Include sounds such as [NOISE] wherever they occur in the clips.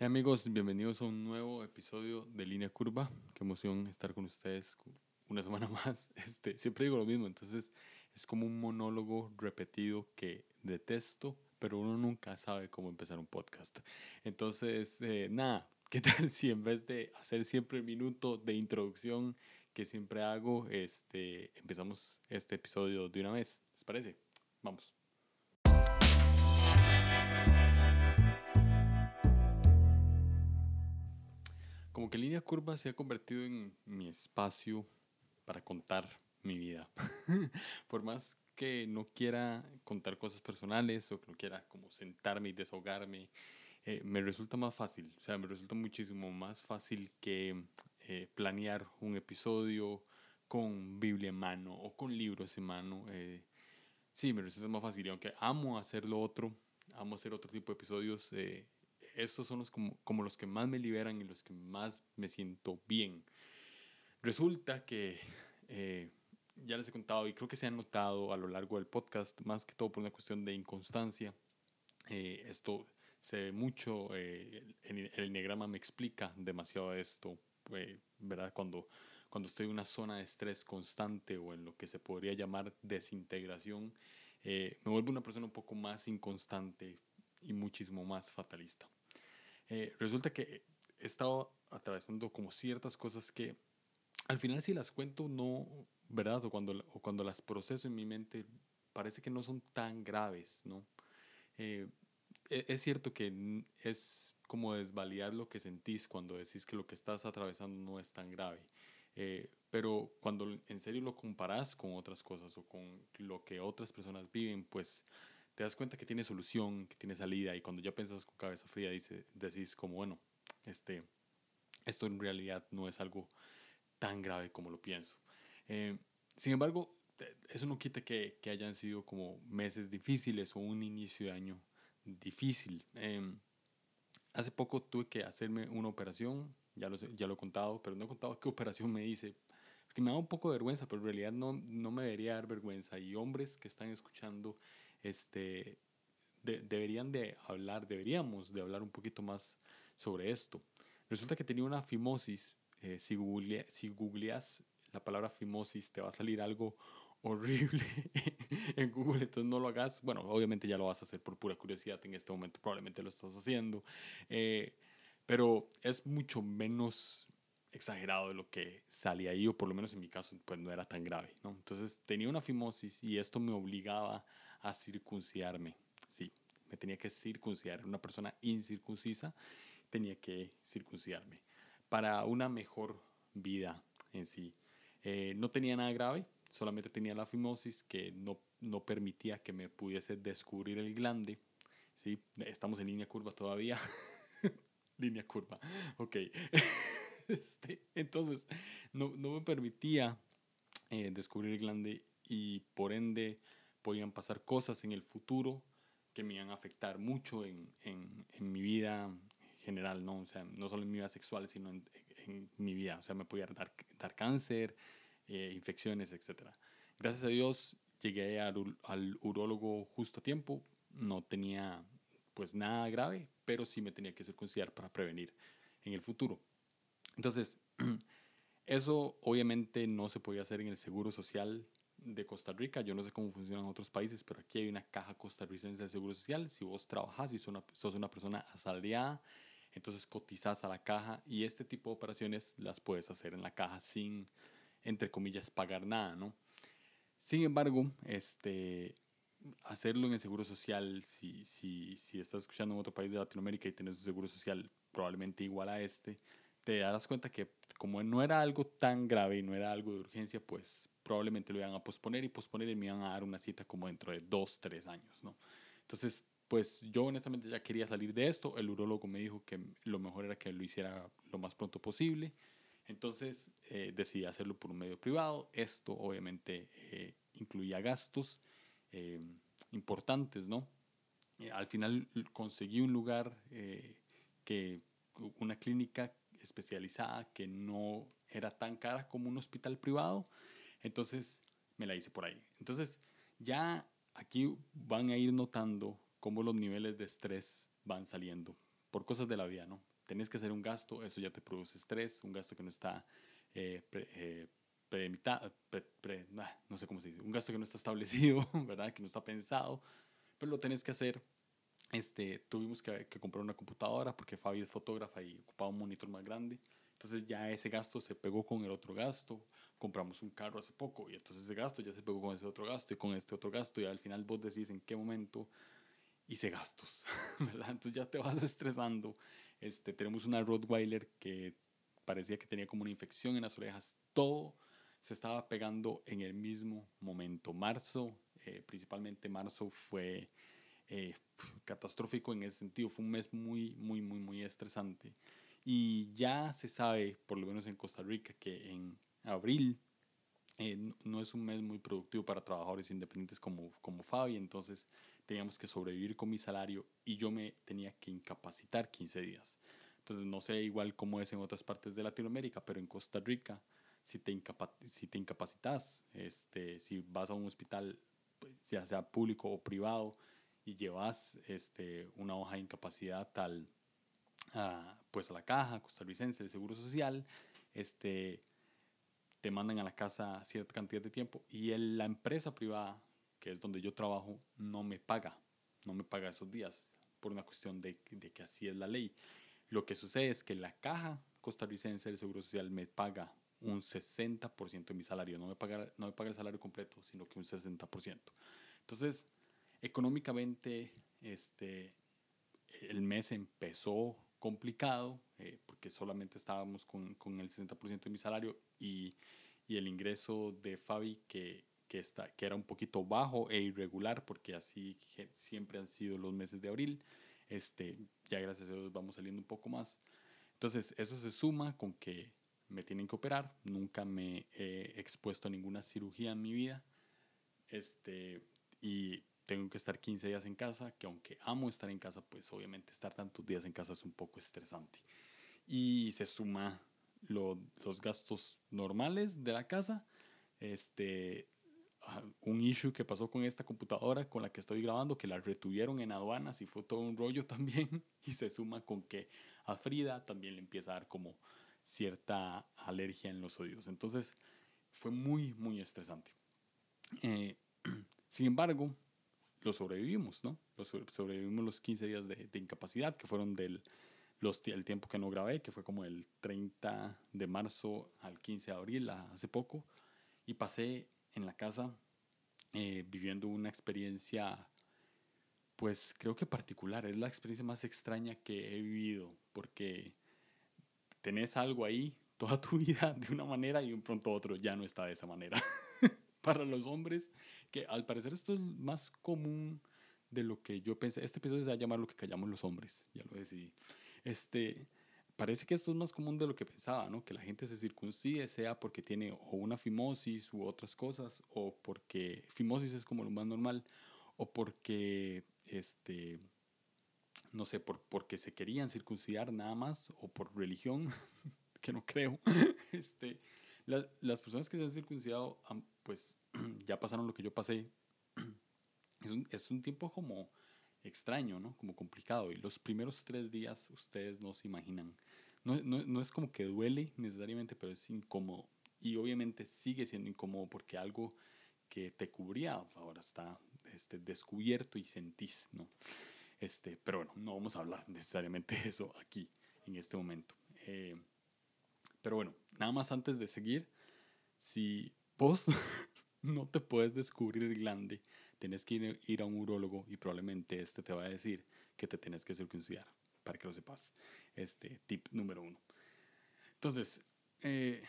Hey amigos, bienvenidos a un nuevo episodio de Línea Curva. Qué emoción estar con ustedes una semana [LAUGHS] más. Este, siempre digo lo mismo, entonces es como un monólogo repetido que detesto, pero uno nunca sabe cómo empezar un podcast. Entonces, eh, nada, ¿qué tal si en vez de hacer siempre el minuto de introducción que siempre hago, este, empezamos este episodio de una vez? ¿Les parece? Vamos. Como que Línea Curva se ha convertido en mi espacio para contar mi vida. [LAUGHS] Por más que no quiera contar cosas personales o que no quiera como sentarme y desahogarme, eh, me resulta más fácil. O sea, me resulta muchísimo más fácil que eh, planear un episodio con Biblia en mano o con libros en mano. Eh, sí, me resulta más fácil. Y aunque amo hacer lo otro, amo hacer otro tipo de episodios, estos son los como, como los que más me liberan y los que más me siento bien. Resulta que eh, ya les he contado y creo que se ha notado a lo largo del podcast, más que todo por una cuestión de inconstancia. Eh, esto se ve mucho, eh, el, el enneagrama me explica demasiado esto, ¿verdad? Cuando, cuando estoy en una zona de estrés constante o en lo que se podría llamar desintegración, me vuelvo una persona un poco más inconstante y muchísimo más fatalista. Eh, resulta que he estado atravesando como ciertas cosas que al final si las cuento no, ¿verdad? O cuando, o cuando las proceso en mi mente parece que no son tan graves, ¿no? Eh, e, es cierto que es como desvalidar lo que sentís cuando decís que lo que estás atravesando no es tan grave. Eh, pero cuando en serio lo comparas con otras cosas o con lo que otras personas viven, pues te das cuenta que tiene solución, que tiene salida y cuando ya piensas con cabeza fría dice, decís como, bueno, este, esto en realidad no es algo tan grave como lo pienso. Eh, sin embargo, eso no quita que, que, hayan sido como meses difíciles o un inicio de año difícil. Em, hace poco tuve que hacerme una operación, ya lo, ya lo he contado, pero no he contado qué [LAUGHS] operación me hice, porque me da un poco de vergüenza, pero en realidad no, no me debería dar vergüenza. Y hombres que están escuchando este, deberían de hablar, deberíamos de hablar un poquito más sobre esto. Resulta que tenía una fimosis, eh, si, si googleas la palabra fimosis te va a salir algo horrible [LAUGHS] en Google, entonces no lo hagas. Bueno, obviamente ya lo vas a hacer por pura curiosidad en este momento, probablemente lo estás haciendo, eh, pero es mucho menos exagerado de lo que salía ahí, o por lo menos en mi caso, pues no era tan grave, ¿no? Entonces tenía una fimosis y esto me obligaba a circuncidarme. Sí, me tenía que circuncidar. Una persona incircuncisa tenía que circuncidarme para una mejor vida en sí. Eh, no tenía nada grave, solamente tenía la fimosis que no, no permitía que me pudiese descubrir el glande. ¿sí? Estamos en línea curva todavía. [LAUGHS] línea curva, ok. [LAUGHS] este, entonces, no, no, me permitía eh, descubrir el glande y por ende podían pasar cosas en el futuro que me iban a afectar mucho en, en, en mi vida general, ¿no? O sea, no solo en mi vida sexual, sino en, en mi vida. O sea, me podía dar, dar cáncer, eh, infecciones, etc. Gracias a Dios llegué al, al urólogo justo a tiempo. No tenía pues nada grave, pero sí me tenía que circuncidar para prevenir en el futuro. Entonces, [CLEARS THROAT] eso obviamente no se podía hacer en el seguro social de Costa Rica. Yo no sé cómo funciona en otros países, pero aquí hay una caja costarricense de Seguro Social. Si vos trabajás y una, sos una persona asalariada, entonces cotizás a la caja y este tipo de operaciones las puedes hacer en la caja sin, entre comillas, pagar nada, ¿no? Sin embargo, este, hacerlo en el Seguro Social, si, si, si estás escuchando en otro país de Latinoamérica y tienes un Seguro Social probablemente igual a este, te darás cuenta que como no era algo tan grave y no era algo de urgencia, pues probablemente lo iban a posponer y posponer y me iban a dar una cita como dentro de dos, tres años, ¿no? Entonces, pues yo honestamente ya quería salir de esto. El urólogo me dijo que lo mejor era que lo hiciera lo más pronto posible. Entonces eh, decidí hacerlo por un medio privado. Esto obviamente eh, incluía gastos eh, importantes, ¿no? al final conseguí un lugar que, una clínica especializada que no era tan cara como un hospital privado entonces me la hice por ahí. Entonces ya aquí van a ir notando cómo los niveles de estrés van saliendo por cosas de la vida, ¿no? tenés que hacer un gasto, eso ya te produce estrés, un gasto que no está eh, eh no sé cómo se dice, un gasto que no está establecido, [LAUGHS] ¿verdad? Que no está pensado, pero lo tenés que hacer. Este, tuvimos que, que comprar una computadora porque Fabi es fotógrafa y ocupaba un monitor más grande. Entonces ya ese gasto se pegó con el otro gasto. Compramos un carro hace poco y entonces ese gasto ya se pegó con ese otro gasto y con este otro gasto y al final vos decís en qué momento hice gastos, [LAUGHS] ¿verdad? Entonces ya te vas [LAUGHS] estresando. Este, tenemos una Rottweiler que parecía que tenía como una infección en las orejas. Todo se estaba pegando en el mismo momento. Marzo, eh, principalmente marzo, fue eh, catastrófico en ese sentido. Fue un mes muy, muy, muy, muy estresante. Y ya se sabe, por lo menos en Costa Rica, que en abril eh, no es un mes muy productivo para trabajadores independientes como, como Fabi, entonces teníamos que sobrevivir con mi salario y yo me tenía que incapacitar 15 días. Entonces no sé igual cómo es en otras partes de Latinoamérica, pero en Costa Rica si te, si te incapacitas, este, si vas a un hospital, pues, ya sea público o privado, y llevas este, una hoja de incapacidad tal, pues a la caja costarricense de Seguro Social, este, te mandan a la casa cierta cantidad de tiempo y la empresa privada, que es donde yo trabajo, no me paga, no me paga esos días por una cuestión de, de que así es la ley. Lo que sucede es que la caja costarricense del Seguro Social me paga un 60% de mi salario. No me, paga, no me paga el salario completo, sino que un 60%. Entonces, económicamente, este, el mes empezó complicado eh, porque solamente estábamos con, con el 60% de mi salario y, y, el ingreso de Fabi que, que, está, que era un poquito bajo e irregular porque así siempre han sido los meses de abril. Este, ya gracias a Dios vamos saliendo un poco más. Entonces eso se suma con que me tienen que operar, nunca me he expuesto a ninguna cirugía en mi vida, este, y tengo que estar 15 días en casa, que aunque amo estar en casa, pues obviamente estar tantos días en casa es un poco estresante. Y se suma los gastos normales de la casa, este, ah, un issue que pasó con esta computadora con la que estoy grabando, que la retuvieron en aduanas y fue todo un rollo [LAUGHS] también, y se suma con que a Frida también le empieza a dar como cierta alergia en los oídos. Entonces fue muy, muy estresante. Eh, [CLEARS THROAT] sin embargo, lo sobrevivimos, ¿no? Lo sobrevivimos los 15 días de, incapacidad, que fueron del los, el tiempo que no grabé, que fue como el 30 de marzo al 15 de abril, hace poco, y pasé en la casa eh, viviendo una experiencia, pues creo que particular, es la experiencia más extraña que he vivido, porque tenés algo ahí toda tu [LAUGHS] vida de una manera y un pronto otro ya no está de esa manera. [LAUGHS] Para los hombres, que al parecer esto es más común de lo que yo pensé. Este episodio se va a llamar lo que callamos los hombres, ya lo decidí. Este, parece que esto es más común de lo que pensaba, ¿no? Que la gente se circuncide, sea porque tiene o una fimosis u otras cosas, o porque fimosis es como lo más normal, o porque este, no sé, por, porque se querían circuncidar nada más o por religión, [LAUGHS] que no creo. [LAUGHS] este, las personas que se han circuncidado, pues [CLEARS THROAT] ya pasaron lo que yo pasé. [CLEARS THROAT] Es un, es un tiempo como extraño, ¿no? Como complicado. Y los primeros tres días ustedes no se imaginan. No, no, no es como que duele necesariamente, pero es incómodo. Y obviamente sigue siendo incómodo porque algo que te cubría ahora está este, descubierto y sentís, ¿no? Este, pero bueno, no vamos a hablar [LAUGHS] necesariamente de eso aquí, en este momento. Eh, pero bueno, nada más antes de seguir, si vos [LAUGHS] no te puedes descubrir glande, tienes que ir, a un urólogo y probablemente este te va a decir que te tienes que circuncidar, para que lo sepas. Este tip número uno. Entonces, eh,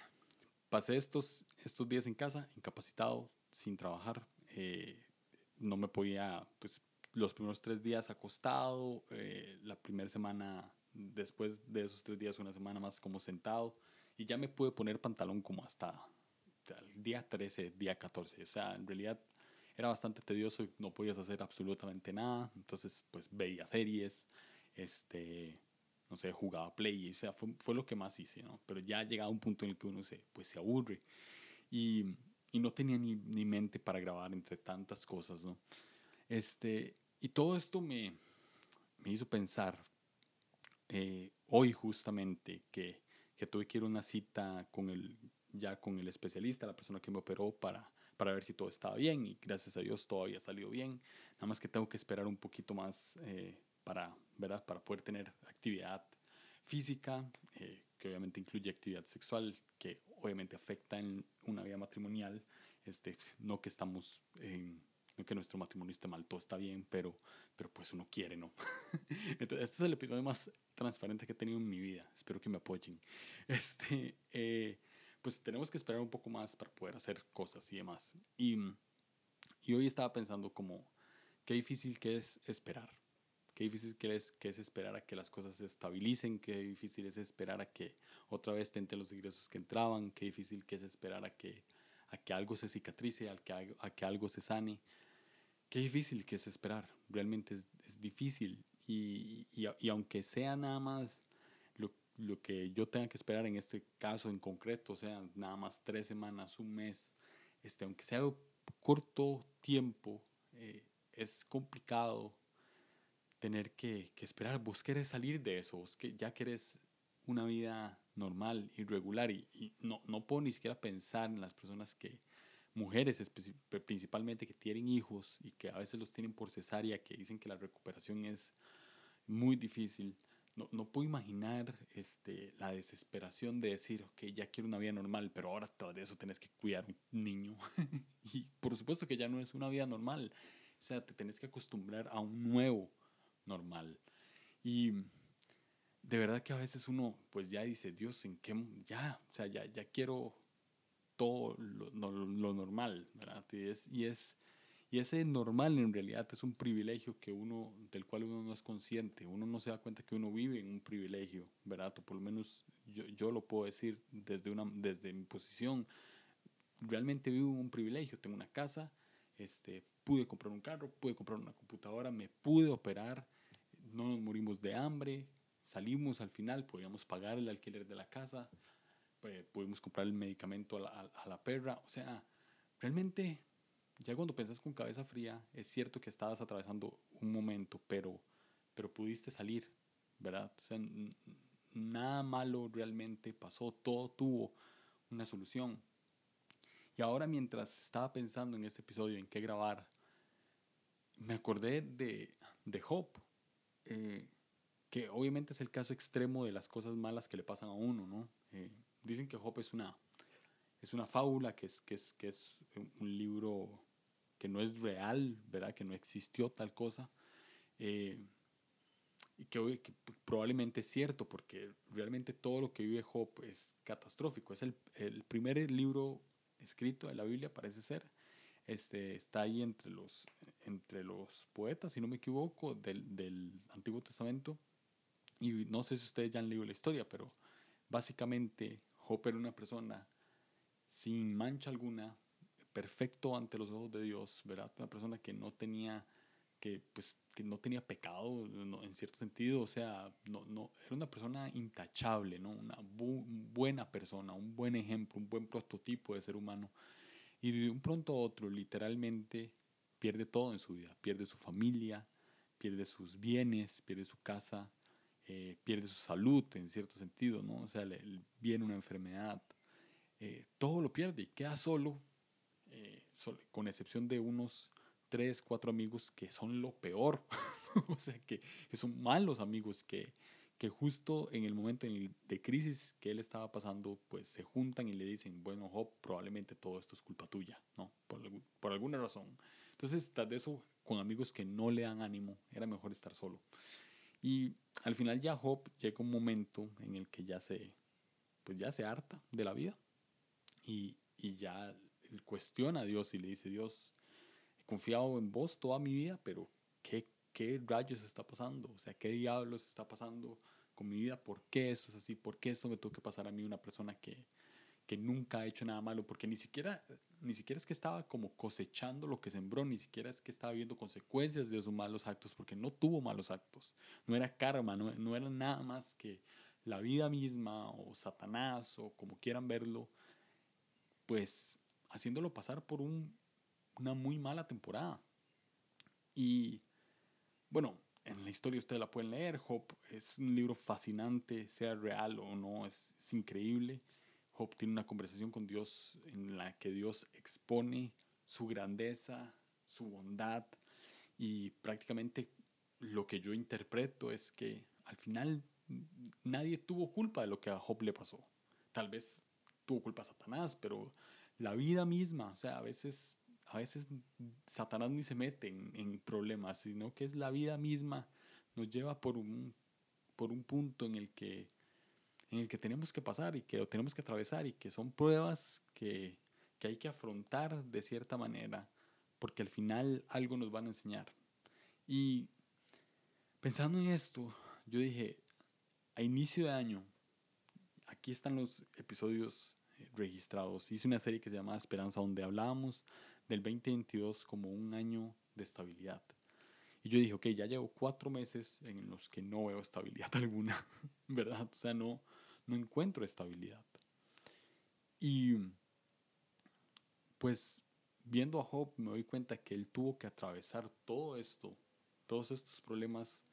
pasé estos, estos días en casa, incapacitado, sin trabajar. Eh, no me podía pues, los primeros tres días acostado, eh, la primera semana, después de esos tres días, una semana más como sentado, y ya me pude poner pantalón como hasta el día 13, día 14. O sea, en realidad era bastante tedioso y no podías hacer absolutamente nada. Entonces, pues veía series, este, no sé, jugaba play, o sea, fue, fue lo que más hice, ¿no? Pero ya llegaba un punto en el que uno se, pues, se aburre. Y, y no tenía ni, ni mente para grabar entre tantas cosas, ¿no? Este, y todo esto me, me hizo pensar, eh, hoy justamente que, que tuve que ir a una cita con el, ya con el especialista, la persona que me operó para, para ver si todo estaba bien y gracias a Dios todo había salido bien. Nada más que tengo que esperar un poquito más eh, para, ¿verdad? para poder tener actividad física, eh, que obviamente incluye actividad sexual, que obviamente afecta en una vida matrimonial. Este, no que estamos en, que nuestro matrimonio esté mal, todo está bien, pero, pero pues uno quiere, ¿no? [LAUGHS] Entonces, este es el episodio más transparente que he tenido en mi vida. Espero que me apoyen. Este, eh, pues tenemos que esperar un poco más para poder hacer cosas y demás. Y, y hoy estaba pensando como, qué difícil que es esperar. Qué difícil que es, que es esperar a que las cosas se estabilicen, qué difícil es esperar a que otra vez tente los ingresos que entraban, qué difícil que es esperar a que, a que algo se cicatrice, a que, a que algo se sane. Qué difícil que es esperar, realmente es, es difícil. Y, y, y, aunque sea nada más lo, que yo tenga que esperar en este caso en concreto, sea, nada más tres semanas, un mes, este, aunque sea corto tiempo, eh, es complicado tener que, que, esperar. Vos querés salir de eso, vos ya querés una vida normal y regular y, y, no, no puedo ni siquiera pensar en las personas que, mujeres principalmente que tienen hijos y que a veces los tienen por cesárea, que dicen que la recuperación es muy difícil. No, no puedo imaginar este, la desesperación de decir, ok, ya quiero una vida normal, pero ahora tras de eso tenés que cuidar un niño. [LAUGHS] y por supuesto que ya no es una vida normal. O sea, te tenés que acostumbrar a un nuevo normal. Y de verdad que a veces uno pues ya dice, Dios, ¿en qué? Ya, o sea, ya, ya quiero todo lo, lo, lo normal, ¿verdad? Y es, y, es, y ese normal en realidad es un privilegio que uno, del cual uno no es consciente, uno no se da cuenta que uno vive en un privilegio, ¿verdad? O por lo menos yo, yo lo puedo decir desde, una, desde mi posición, realmente vivo en un privilegio, tengo una casa, este, pude comprar un carro, pude comprar una computadora, me pude operar, no nos morimos de hambre, salimos al final, podíamos pagar el alquiler de la casa, pues, pudimos comprar el medicamento a la, a la, perra, o sea, realmente ya cuando pensás con cabeza fría, es cierto que estabas atravesando un momento, pero, pero pudiste salir, ¿verdad? O sea, nada malo realmente pasó, todo tuvo una solución. Y ahora mientras estaba pensando en este episodio, en qué grabar, me acordé de, de Job, eh, que obviamente es el caso extremo de las cosas malas que le pasan a uno, ¿no? Eh, dicen que Job es una, es una fábula, que es, que, es, que es un libro que no es real, ¿verdad? Que no existió tal cosa. Eh, y que, que, probablemente es cierto, porque realmente todo lo que vive Job es catastrófico. Es el, el primer libro escrito de la Biblia, parece ser. Este, está ahí entre los, entre los poetas, si no me equivoco, del, del Antiguo Testamento. Y no sé si ustedes ya han leído la historia, pero básicamente Job era una persona sin mancha alguna, perfecto ante los ojos de Dios, ¿verdad? Una persona que no tenía que pues que no tenía pecado en cierto sentido, o sea, no, no, era una persona intachable, ¿no? Una bu buena persona, un buen ejemplo, un buen prototipo de ser humano. Y de un pronto a otro, literalmente, pierde todo en su vida. Pierde su familia, pierde sus bienes, pierde su casa, eh, pierde su salud en cierto sentido, ¿no? O sea, le viene una enfermedad, eh, todo lo pierde y queda solo, eh, con excepción de unos tres, cuatro amigos que son lo peor, [LAUGHS] o sea, que, que, son malos amigos, que, que justo en el momento de crisis que él estaba pasando, pues se juntan y le dicen, bueno, Job, probablemente todo esto es culpa tuya, ¿no? Por, por alguna razón. Entonces, tras de eso, con amigos que no le dan ánimo, era mejor estar solo. Y al final ya Job llega un momento en el que ya se, pues ya se harta de la vida y, y ya cuestiona a Dios y le dice, Dios, he confiado en vos toda mi vida, pero ¿qué, qué rayos está pasando? O sea, ¿qué diablos está pasando con mi vida? ¿Por qué esto es así? ¿Por qué esto me tuvo que pasar a mí, una persona que, que nunca ha hecho nada malo? Porque ni siquiera, ni siquiera es que estaba como cosechando lo que sembró, ni siquiera es que estaba viendo consecuencias de sus malos actos, porque no tuvo malos actos. No era karma, no, no era nada más que la vida misma o Satanás o como quieran verlo, pues haciéndolo pasar por un, una muy mala temporada. Y bueno, en la historia ustedes la pueden leer. Job es un libro fascinante, sea real o no, es, increíble. Job tiene una conversación con Dios en la que Dios expone su grandeza, su bondad y prácticamente lo que yo interpreto es que al final nadie tuvo culpa de lo que a Job le pasó. Tal vez tuvo culpa Satanás, pero la vida misma, o sea, a veces, a veces Satanás ni se mete en, problemas, sino que es la vida misma, nos lleva por un, por un punto en el que en el que tenemos que pasar y que lo tenemos que atravesar y que son pruebas que, que hay que afrontar de cierta manera, porque al final algo nos van a enseñar. Y pensando en esto, yo dije, a inicio de año, aquí están los episodios registrados. Hice una serie que se llama Esperanza, donde hablábamos del 2022 como un año de estabilidad. Y yo dije, ok, ya llevo cuatro meses en los que no veo estabilidad [LAUGHS] alguna, ¿verdad? O sea, no, no encuentro estabilidad. Y pues viendo a Job me doy cuenta que él tuvo que atravesar todo esto, todos estos problemas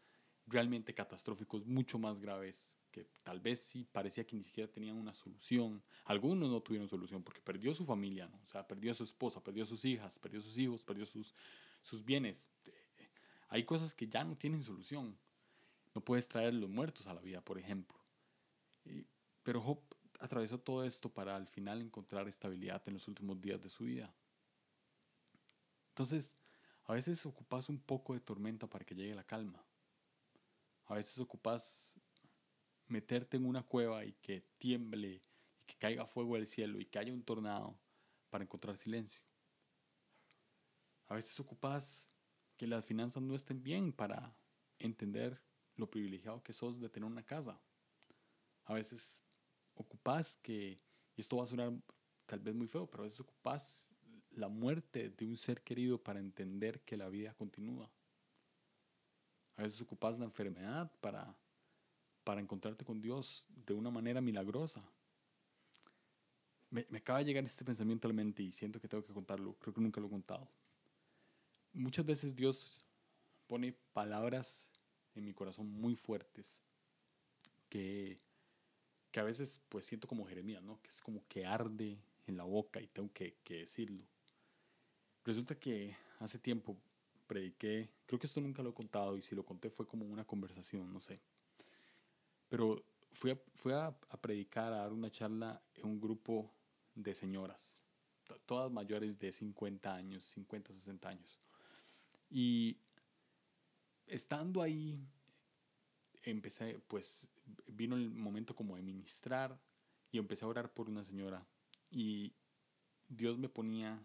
realmente catastróficos, mucho más graves, que tal vez sí parecía que ni siquiera tenían una solución. Algunos no tuvieron solución porque perdió su familia, ¿no? o sea, perdió a su esposa, perdió a sus hijas, perdió a sus hijos, perdió sus, sus bienes. Hay cosas que ya no tienen solución. No puedes traer los muertos a la vida, por ejemplo. pero Job atravesó todo esto para al final encontrar estabilidad en los últimos días de su vida. Entonces, a veces ocupas un poco de tormenta para que llegue la calma. A veces ocupas meterte en una cueva y que tiemble y que caiga fuego del cielo y que haya un tornado para encontrar silencio. A veces ocupas que las finanzas no estén bien para entender lo privilegiado que sos de tener una casa. A veces ocupas que, y esto va a sonar tal vez muy feo, pero a veces ocupas la muerte de un ser querido para entender que la vida continúa. A veces ocupas la enfermedad para, para encontrarte con Dios de una manera milagrosa. Me, me, acaba de llegar este pensamiento a la mente y siento que tengo que contarlo. Creo que nunca lo he contado. Muchas veces Dios pone palabras en mi corazón muy fuertes que, que a veces pues siento como Jeremías, ¿no? Que es como que arde en la boca y tengo que, que decirlo. Resulta que hace tiempo prediqué, creo que esto nunca lo he contado y si lo conté fue como una conversación, no sé. Pero fui a, fui a, predicar, a dar una charla en un grupo de señoras, todas mayores de 50 años, 50, 60 años. Y estando ahí, empecé, pues vino el momento como de ministrar y empecé a orar por una señora y Dios me ponía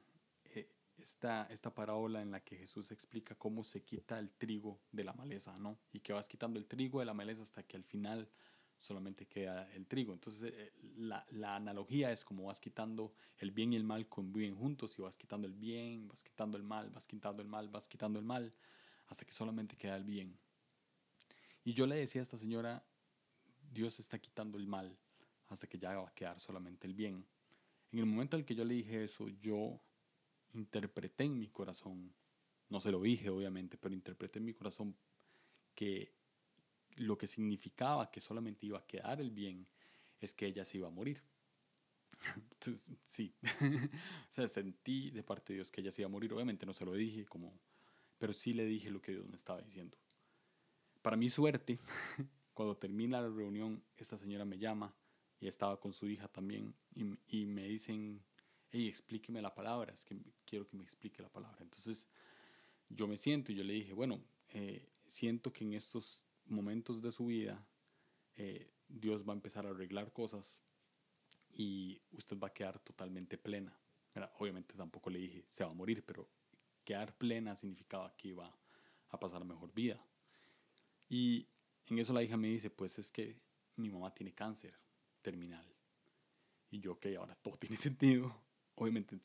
esta, esta parábola en la que Jesús explica cómo se quita el trigo de la maleza, ¿no? Y que vas quitando el trigo de la maleza hasta que al final solamente queda el trigo. Entonces eh, la, la, analogía es como vas quitando el bien y el mal conviven juntos y vas quitando el bien, vas quitando el mal, vas quitando el mal, vas quitando el mal, hasta que solamente queda el bien. Y yo le decía a esta señora, Dios está quitando el mal hasta que ya va a quedar solamente el bien. En el momento en que yo le dije eso, yo interpreté en mi corazón, no se lo dije obviamente, pero interpreté en mi corazón que lo que significaba que solamente iba a quedar el bien es que ella se iba a morir. [LAUGHS] Entonces, sí, [LAUGHS] o sea, sentí de parte de Dios que ella se iba a morir. Obviamente no se lo dije, como, pero sí le dije lo que Dios me estaba diciendo. Para mi suerte, [LAUGHS] cuando termina la reunión, esta señora me llama y estaba con su hija también y, y me dicen hey, explíqueme la palabra, es que quiero que me explique la palabra. Entonces yo me siento y yo le dije, bueno, eh, siento que en estos momentos de su vida eh, Dios va a empezar a arreglar cosas y usted va a quedar totalmente plena. Obviamente tampoco le dije se va a morir, pero quedar plena significaba que iba a pasar mejor vida. Y en eso la hija me dice, pues es que mi mamá tiene cáncer terminal. Y yo, ok, ahora todo [LAUGHS] tiene sentido obviamente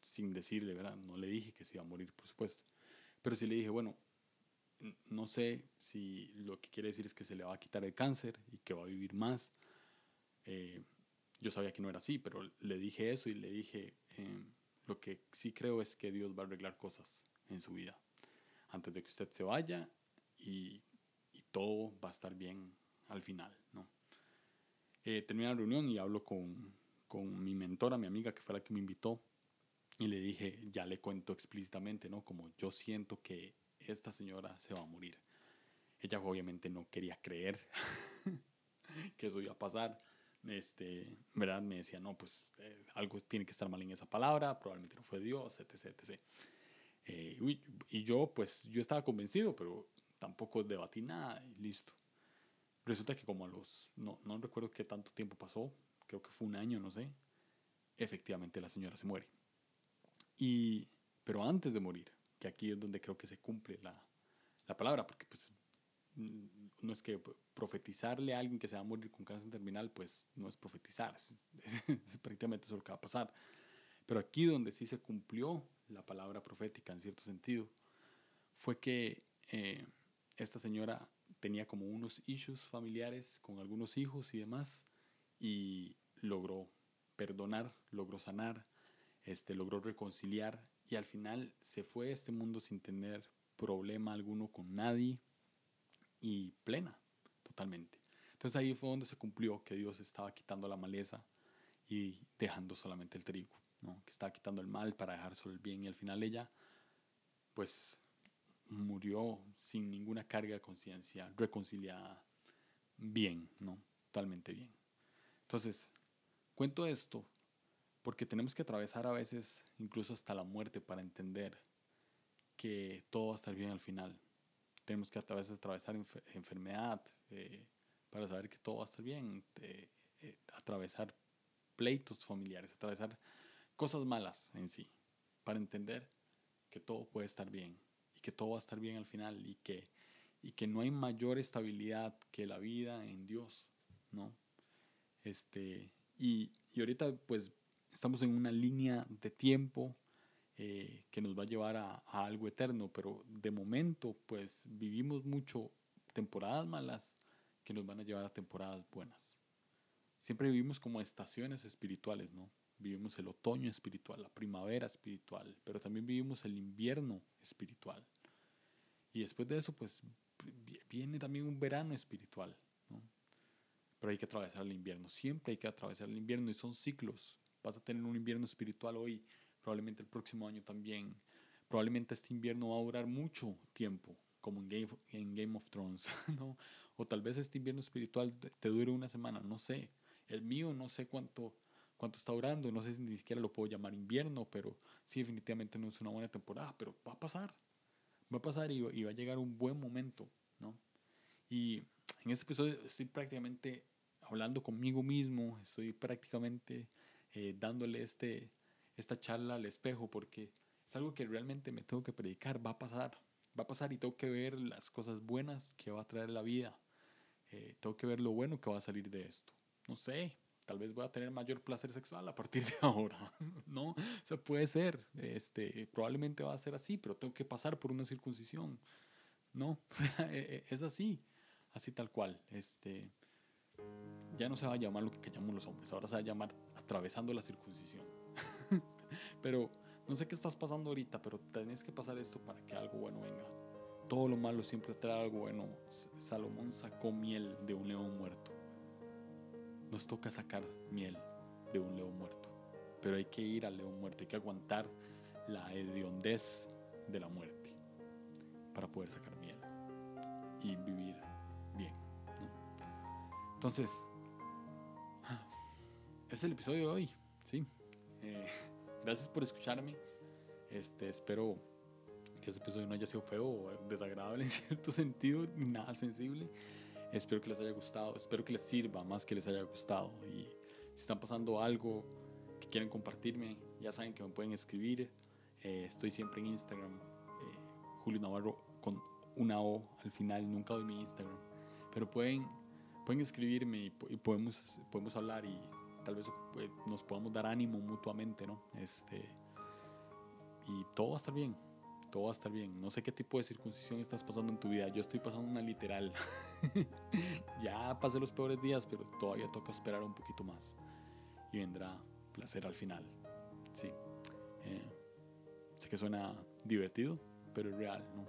sin decirle, ¿verdad? No le dije que se iba a morir, por supuesto. Pero sí le dije, bueno, no sé si lo que quiere decir es que se le va a quitar el cáncer y que va a vivir más. Eh, yo sabía que no era así, pero le dije eso y le dije, em, lo que sí creo es que Dios va a arreglar cosas en su vida antes de que usted se vaya y, y todo va a estar bien al final, ¿no? Eh, terminé la reunión y hablo con, con mi mentora, mi amiga, que fue la que me invitó, y le dije, ya le cuento explícitamente, ¿no? Como yo siento que esta señora se va a morir. Ella obviamente no quería creer [LAUGHS] que eso iba a pasar. Este, ¿verdad? Me decía, no, pues eh, algo tiene que estar mal en esa palabra, probablemente no fue Dios, etc. etc. Eh, y, y, yo, pues, yo estaba convencido, pero tampoco debatí nada y listo. Resulta que como a los, no, no recuerdo qué tanto tiempo pasó, creo que fue un año, no sé, efectivamente la señora se muere. Y, pero antes de morir, que aquí es donde creo que se cumple la, la palabra, porque pues no es que profetizarle a alguien que se va a morir con cáncer terminal, pues no es profetizar, [LAUGHS] es, prácticamente eso lo que va a pasar. Pero aquí donde sí se cumplió la palabra profética en cierto sentido, fue que eh, esta señora tenía como unos issues familiares con algunos hijos y demás, y logró perdonar, logró sanar, este, logró reconciliar, y al final se fue a este mundo sin tener problema alguno con nadie, y plena, totalmente. Entonces ahí fue donde se cumplió que Dios estaba quitando la maleza y dejando solamente el trigo, ¿no? que estaba quitando el mal para dejar solo el bien y al final ella pues murió sin ninguna carga de conciencia, reconciliada, bien, ¿no? Totalmente bien. Entonces, cuento esto porque tenemos que atravesar a veces incluso hasta la muerte para entender que todo va a estar bien al final tenemos que a de atravesar enfermedad eh, para saber que todo va a estar bien, eh, atravesar pleitos familiares, atravesar cosas malas en sí, para entender que todo puede estar bien y que todo va a estar bien al final y que, y que no hay mayor estabilidad que la vida en Dios, ¿no? Este, y, y ahorita pues estamos en una línea de tiempo eh, que nos va a llevar a, algo eterno, pero de momento pues vivimos mucho temporadas malas que nos van a llevar a temporadas buenas. Siempre vivimos como estaciones espirituales, ¿no? Vivimos el otoño espiritual, la primavera espiritual, pero también vivimos el invierno espiritual. Y después de eso pues viene también un verano espiritual. Pero hay que atravesar el invierno, siempre hay que atravesar el invierno y son ciclos. Vas a tener un invierno espiritual hoy, probablemente el próximo año también. Probablemente este invierno va a durar mucho tiempo, como en Game, of Thrones, [LAUGHS] ¿no? O tal vez este invierno espiritual te, dure una semana, no sé. El mío no sé cuánto, cuánto está durando, no sé si ni siquiera lo puedo llamar invierno, pero sí definitivamente no es una buena temporada, pero va a pasar. Va a pasar y, y va a llegar un buen momento, ¿no? Y en este episodio estoy prácticamente hablando conmigo mismo, estoy prácticamente eh, dándole este, esta charla al espejo porque es algo que realmente me tengo que predicar, va a pasar, va a pasar y tengo que ver las cosas buenas que va a traer la vida, eh, tengo que ver lo bueno que va a salir de esto. No sé, tal vez voy a tener mayor placer sexual a partir de [LAUGHS] ahora, ¿no? O sea, puede ser, este, probablemente va a ser así, pero tengo que pasar por una circuncisión, ¿no? [LAUGHS] E, e, es así, así tal cual, este, ya no se va a llamar lo que llamamos los hombres, ahora se va a llamar atravesando la circuncisión. [LAUGHS] pero no sé qué estás pasando ahorita, pero tenés que pasar esto para que algo bueno venga. Todo lo malo siempre trae algo bueno. Salomón sacó miel de un león muerto. Nos toca sacar miel de un león muerto. Pero hay que ir al león muerto, hay que aguantar la hediondez de la muerte para poder sacar miel y vivir. Entonces, es el episodio de hoy, ¿sí? Eh, [LAUGHS] gracias por escucharme. Este, espero que este episodio no haya sido feo o desagradable [LAUGHS] en cierto sentido, nada sensible. Espero que les haya gustado, espero que les sirva más que les haya gustado. Y si están pasando algo que quieren compartirme, ya saben que me pueden escribir. Eh, estoy siempre en Instagram, eh, Julio Navarro con una O al final, nunca doy mi Instagram. Pero pueden, pueden escribirme y, podemos, podemos hablar y tal vez pues, nos podamos dar ánimo mutuamente, ¿no? Este, y todo va a estar bien, todo va a estar bien. No sé qué tipo de circuncisión estás pasando en tu vida, yo estoy pasando una literal. [LAUGHS] ya pasé los peores días, pero todavía toca esperar un poquito más. Y vendrá placer al final. Sí. Eh, sé que suena divertido, pero es real, ¿no?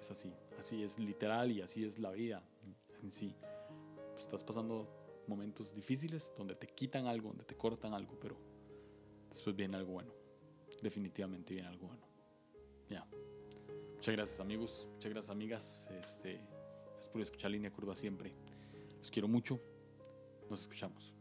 Es así. Así es literal y así es la vida en sí. Estás pasando momentos difíciles donde te quitan algo, donde te cortan algo, pero después viene algo bueno. Definitivamente viene algo bueno. Ya. Muchas gracias amigos, muchas gracias amigas. Este, es por escuchar línea curva siempre. Los quiero mucho. Nos escuchamos.